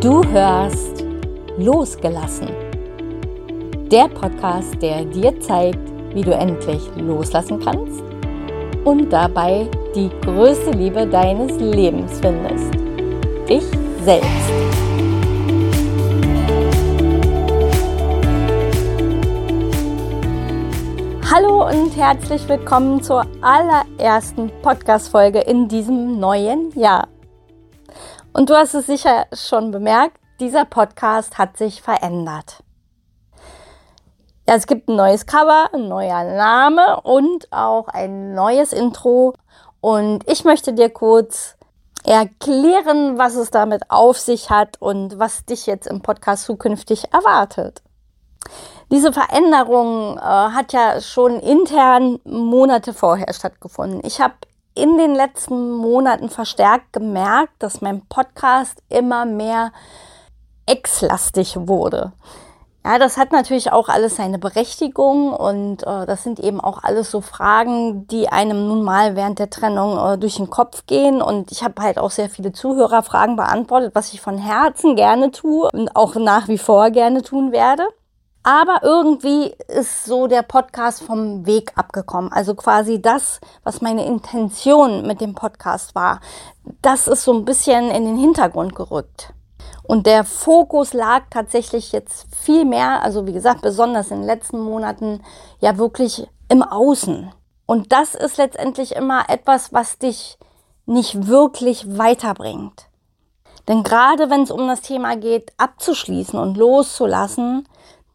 Du hörst Losgelassen. Der Podcast, der dir zeigt, wie du endlich loslassen kannst und dabei die größte Liebe deines Lebens findest. Dich selbst. Hallo und herzlich willkommen zur allerersten Podcast-Folge in diesem neuen Jahr. Und du hast es sicher schon bemerkt, dieser Podcast hat sich verändert. Ja, es gibt ein neues Cover, ein neuer Name und auch ein neues Intro. Und ich möchte dir kurz erklären, was es damit auf sich hat und was dich jetzt im Podcast zukünftig erwartet. Diese Veränderung äh, hat ja schon intern Monate vorher stattgefunden. Ich habe in den letzten Monaten verstärkt gemerkt, dass mein Podcast immer mehr ex-lastig wurde. Ja, das hat natürlich auch alles seine Berechtigung und äh, das sind eben auch alles so Fragen, die einem nun mal während der Trennung äh, durch den Kopf gehen. Und ich habe halt auch sehr viele Zuhörerfragen beantwortet, was ich von Herzen gerne tue und auch nach wie vor gerne tun werde. Aber irgendwie ist so der Podcast vom Weg abgekommen. Also quasi das, was meine Intention mit dem Podcast war, das ist so ein bisschen in den Hintergrund gerückt. Und der Fokus lag tatsächlich jetzt viel mehr, also wie gesagt, besonders in den letzten Monaten, ja wirklich im Außen. Und das ist letztendlich immer etwas, was dich nicht wirklich weiterbringt. Denn gerade wenn es um das Thema geht, abzuschließen und loszulassen,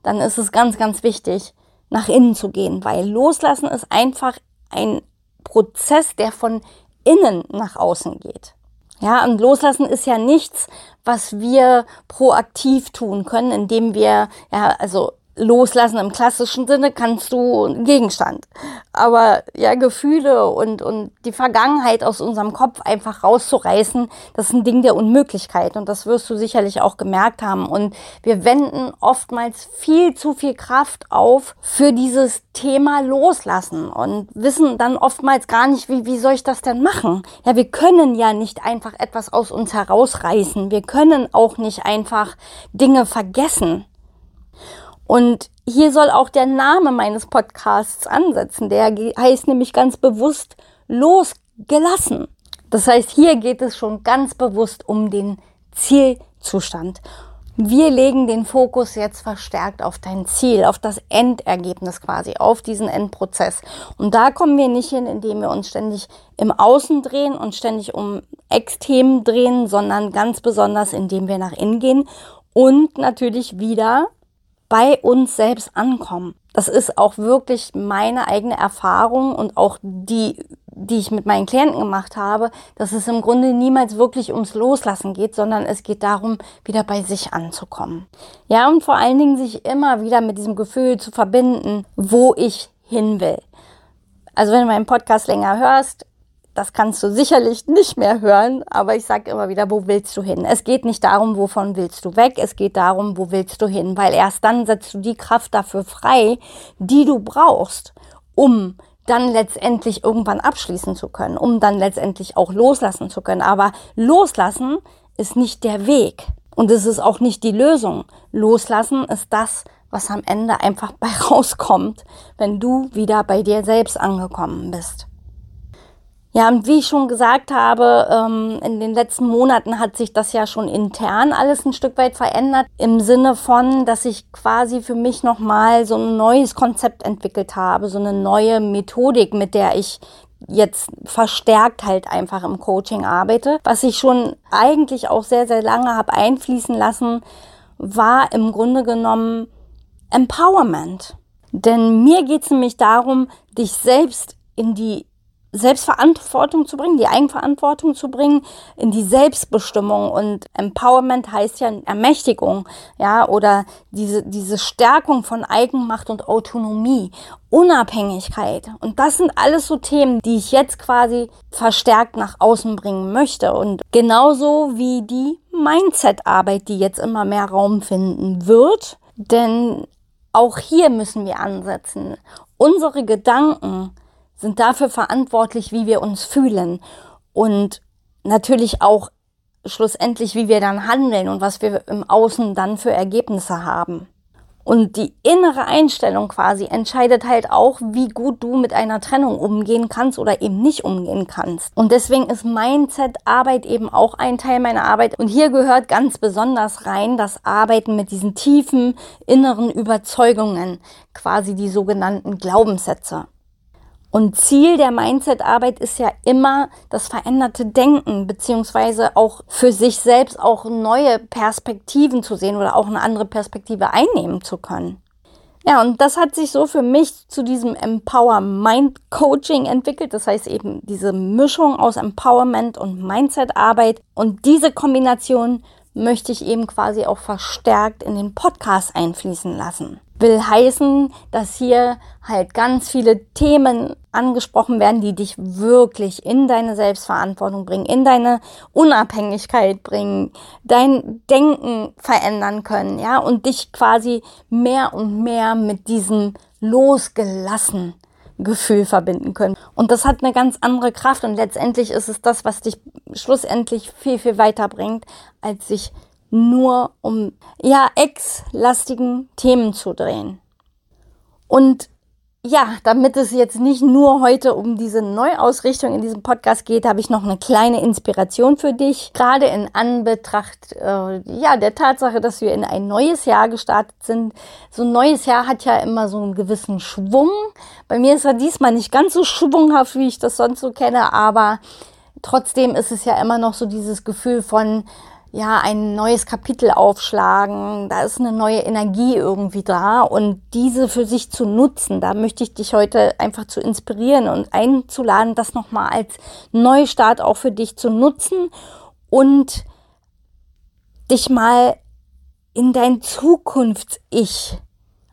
dann ist es ganz, ganz wichtig, nach innen zu gehen, weil loslassen ist einfach ein Prozess, der von innen nach außen geht. Ja, und loslassen ist ja nichts, was wir proaktiv tun können, indem wir, ja, also loslassen im klassischen Sinne kannst du Gegenstand. Aber ja, Gefühle und, und die Vergangenheit aus unserem Kopf einfach rauszureißen, das ist ein Ding der Unmöglichkeit. Und das wirst du sicherlich auch gemerkt haben. Und wir wenden oftmals viel zu viel Kraft auf für dieses Thema loslassen und wissen dann oftmals gar nicht, wie, wie soll ich das denn machen? Ja, wir können ja nicht einfach etwas aus uns herausreißen. Wir können auch nicht einfach Dinge vergessen. Und hier soll auch der Name meines Podcasts ansetzen. Der heißt nämlich ganz bewusst losgelassen. Das heißt, hier geht es schon ganz bewusst um den Zielzustand. Wir legen den Fokus jetzt verstärkt auf dein Ziel, auf das Endergebnis quasi, auf diesen Endprozess. Und da kommen wir nicht hin, indem wir uns ständig im Außen drehen und ständig um Ex-Themen drehen, sondern ganz besonders, indem wir nach innen gehen und natürlich wieder bei uns selbst ankommen. Das ist auch wirklich meine eigene Erfahrung und auch die, die ich mit meinen Klienten gemacht habe, dass es im Grunde niemals wirklich ums Loslassen geht, sondern es geht darum, wieder bei sich anzukommen. Ja, und vor allen Dingen sich immer wieder mit diesem Gefühl zu verbinden, wo ich hin will. Also wenn du meinen Podcast länger hörst, das kannst du sicherlich nicht mehr hören, aber ich sage immer wieder, wo willst du hin? Es geht nicht darum, wovon willst du weg, es geht darum, wo willst du hin, weil erst dann setzt du die Kraft dafür frei, die du brauchst, um dann letztendlich irgendwann abschließen zu können, um dann letztendlich auch loslassen zu können. Aber loslassen ist nicht der Weg und es ist auch nicht die Lösung. Loslassen ist das, was am Ende einfach bei rauskommt, wenn du wieder bei dir selbst angekommen bist. Ja, und wie ich schon gesagt habe, ähm, in den letzten Monaten hat sich das ja schon intern alles ein Stück weit verändert, im Sinne von, dass ich quasi für mich nochmal so ein neues Konzept entwickelt habe, so eine neue Methodik, mit der ich jetzt verstärkt halt einfach im Coaching arbeite. Was ich schon eigentlich auch sehr, sehr lange habe einfließen lassen, war im Grunde genommen Empowerment. Denn mir geht es nämlich darum, dich selbst in die Selbstverantwortung zu bringen, die Eigenverantwortung zu bringen, in die Selbstbestimmung und Empowerment heißt ja Ermächtigung, ja, oder diese, diese Stärkung von Eigenmacht und Autonomie, Unabhängigkeit. Und das sind alles so Themen, die ich jetzt quasi verstärkt nach außen bringen möchte und genauso wie die Mindset-Arbeit, die jetzt immer mehr Raum finden wird, denn auch hier müssen wir ansetzen. Unsere Gedanken, sind dafür verantwortlich, wie wir uns fühlen und natürlich auch schlussendlich, wie wir dann handeln und was wir im Außen dann für Ergebnisse haben. Und die innere Einstellung quasi entscheidet halt auch, wie gut du mit einer Trennung umgehen kannst oder eben nicht umgehen kannst. Und deswegen ist Mindset-Arbeit eben auch ein Teil meiner Arbeit. Und hier gehört ganz besonders rein das Arbeiten mit diesen tiefen inneren Überzeugungen, quasi die sogenannten Glaubenssätze. Und Ziel der Mindset-Arbeit ist ja immer das veränderte Denken, beziehungsweise auch für sich selbst auch neue Perspektiven zu sehen oder auch eine andere Perspektive einnehmen zu können. Ja, und das hat sich so für mich zu diesem Empower Mind Coaching entwickelt. Das heißt eben diese Mischung aus Empowerment und Mindset-Arbeit. Und diese Kombination möchte ich eben quasi auch verstärkt in den Podcast einfließen lassen. Will heißen, dass hier halt ganz viele Themen angesprochen werden, die dich wirklich in deine Selbstverantwortung bringen, in deine Unabhängigkeit bringen, dein Denken verändern können, ja, und dich quasi mehr und mehr mit diesem losgelassen Gefühl verbinden können. Und das hat eine ganz andere Kraft und letztendlich ist es das, was dich schlussendlich viel, viel weiter bringt, als sich nur um ja ex-lastigen Themen zu drehen. Und ja, damit es jetzt nicht nur heute um diese Neuausrichtung in diesem Podcast geht, habe ich noch eine kleine Inspiration für dich. Gerade in Anbetracht äh, ja, der Tatsache, dass wir in ein neues Jahr gestartet sind. So ein neues Jahr hat ja immer so einen gewissen Schwung. Bei mir ist er diesmal nicht ganz so schwunghaft, wie ich das sonst so kenne, aber trotzdem ist es ja immer noch so dieses Gefühl von, ja, ein neues Kapitel aufschlagen. Da ist eine neue Energie irgendwie da und diese für sich zu nutzen, da möchte ich dich heute einfach zu inspirieren und einzuladen, das nochmal als Neustart auch für dich zu nutzen und dich mal in dein Zukunfts-Ich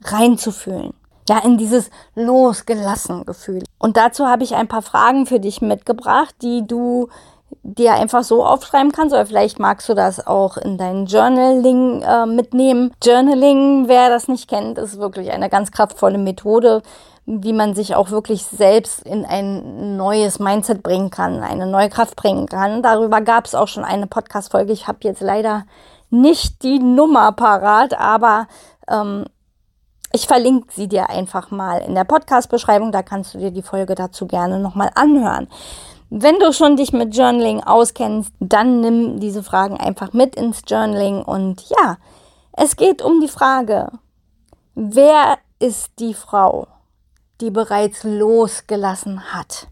reinzufühlen. Ja, in dieses losgelassen Gefühl. Und dazu habe ich ein paar Fragen für dich mitgebracht, die du dir einfach so aufschreiben kannst oder vielleicht magst du das auch in dein Journaling äh, mitnehmen. Journaling, wer das nicht kennt, ist wirklich eine ganz kraftvolle Methode, wie man sich auch wirklich selbst in ein neues Mindset bringen kann, eine neue Kraft bringen kann. Darüber gab es auch schon eine Podcast-Folge. Ich habe jetzt leider nicht die Nummer parat, aber ähm, ich verlinke sie dir einfach mal in der Podcast-Beschreibung. Da kannst du dir die Folge dazu gerne nochmal anhören. Wenn du schon dich mit Journaling auskennst, dann nimm diese Fragen einfach mit ins Journaling und ja, es geht um die Frage, wer ist die Frau, die bereits losgelassen hat?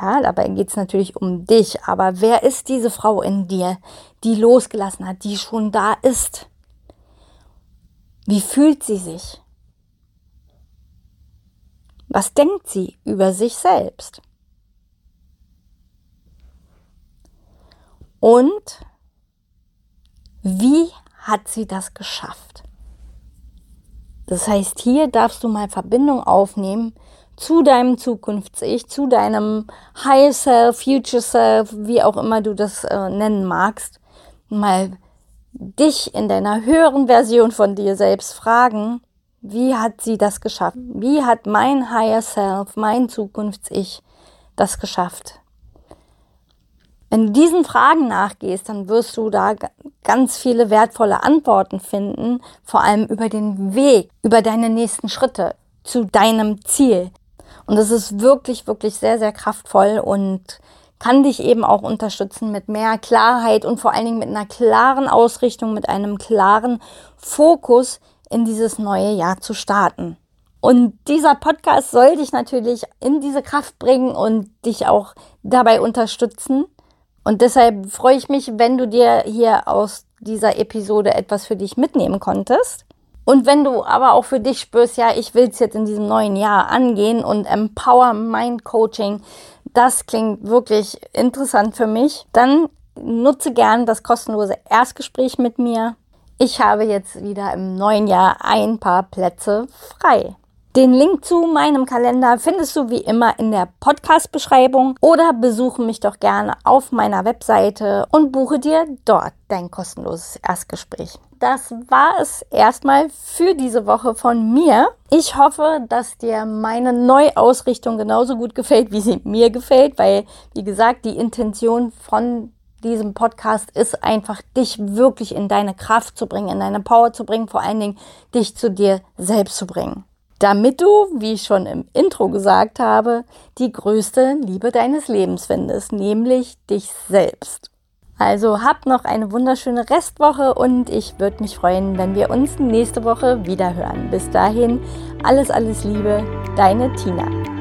Ja, dabei geht es natürlich um dich, aber wer ist diese Frau in dir, die losgelassen hat, die schon da ist? Wie fühlt sie sich? Was denkt sie über sich selbst? Und wie hat sie das geschafft? Das heißt, hier darfst du mal Verbindung aufnehmen zu deinem Zukunfts-Ich, zu deinem Higher Self, Future Self, wie auch immer du das äh, nennen magst. Mal dich in deiner höheren Version von dir selbst fragen, wie hat sie das geschafft? Wie hat mein Higher Self, mein Zukunfts-Ich das geschafft? Wenn du diesen Fragen nachgehst, dann wirst du da ganz viele wertvolle Antworten finden, vor allem über den Weg, über deine nächsten Schritte zu deinem Ziel. Und das ist wirklich, wirklich sehr, sehr kraftvoll und kann dich eben auch unterstützen mit mehr Klarheit und vor allen Dingen mit einer klaren Ausrichtung, mit einem klaren Fokus in dieses neue Jahr zu starten. Und dieser Podcast soll dich natürlich in diese Kraft bringen und dich auch dabei unterstützen. Und deshalb freue ich mich, wenn du dir hier aus dieser Episode etwas für dich mitnehmen konntest. Und wenn du aber auch für dich spürst, ja, ich will es jetzt in diesem neuen Jahr angehen und Empower Mind Coaching, das klingt wirklich interessant für mich, dann nutze gern das kostenlose Erstgespräch mit mir. Ich habe jetzt wieder im neuen Jahr ein paar Plätze frei. Den Link zu meinem Kalender findest du wie immer in der Podcast-Beschreibung oder besuche mich doch gerne auf meiner Webseite und buche dir dort dein kostenloses Erstgespräch. Das war es erstmal für diese Woche von mir. Ich hoffe, dass dir meine Neuausrichtung genauso gut gefällt, wie sie mir gefällt, weil, wie gesagt, die Intention von diesem Podcast ist einfach, dich wirklich in deine Kraft zu bringen, in deine Power zu bringen, vor allen Dingen dich zu dir selbst zu bringen. Damit du, wie ich schon im Intro gesagt habe, die größte Liebe deines Lebens findest, nämlich dich selbst. Also habt noch eine wunderschöne Restwoche und ich würde mich freuen, wenn wir uns nächste Woche wieder hören. Bis dahin, alles, alles Liebe, deine Tina.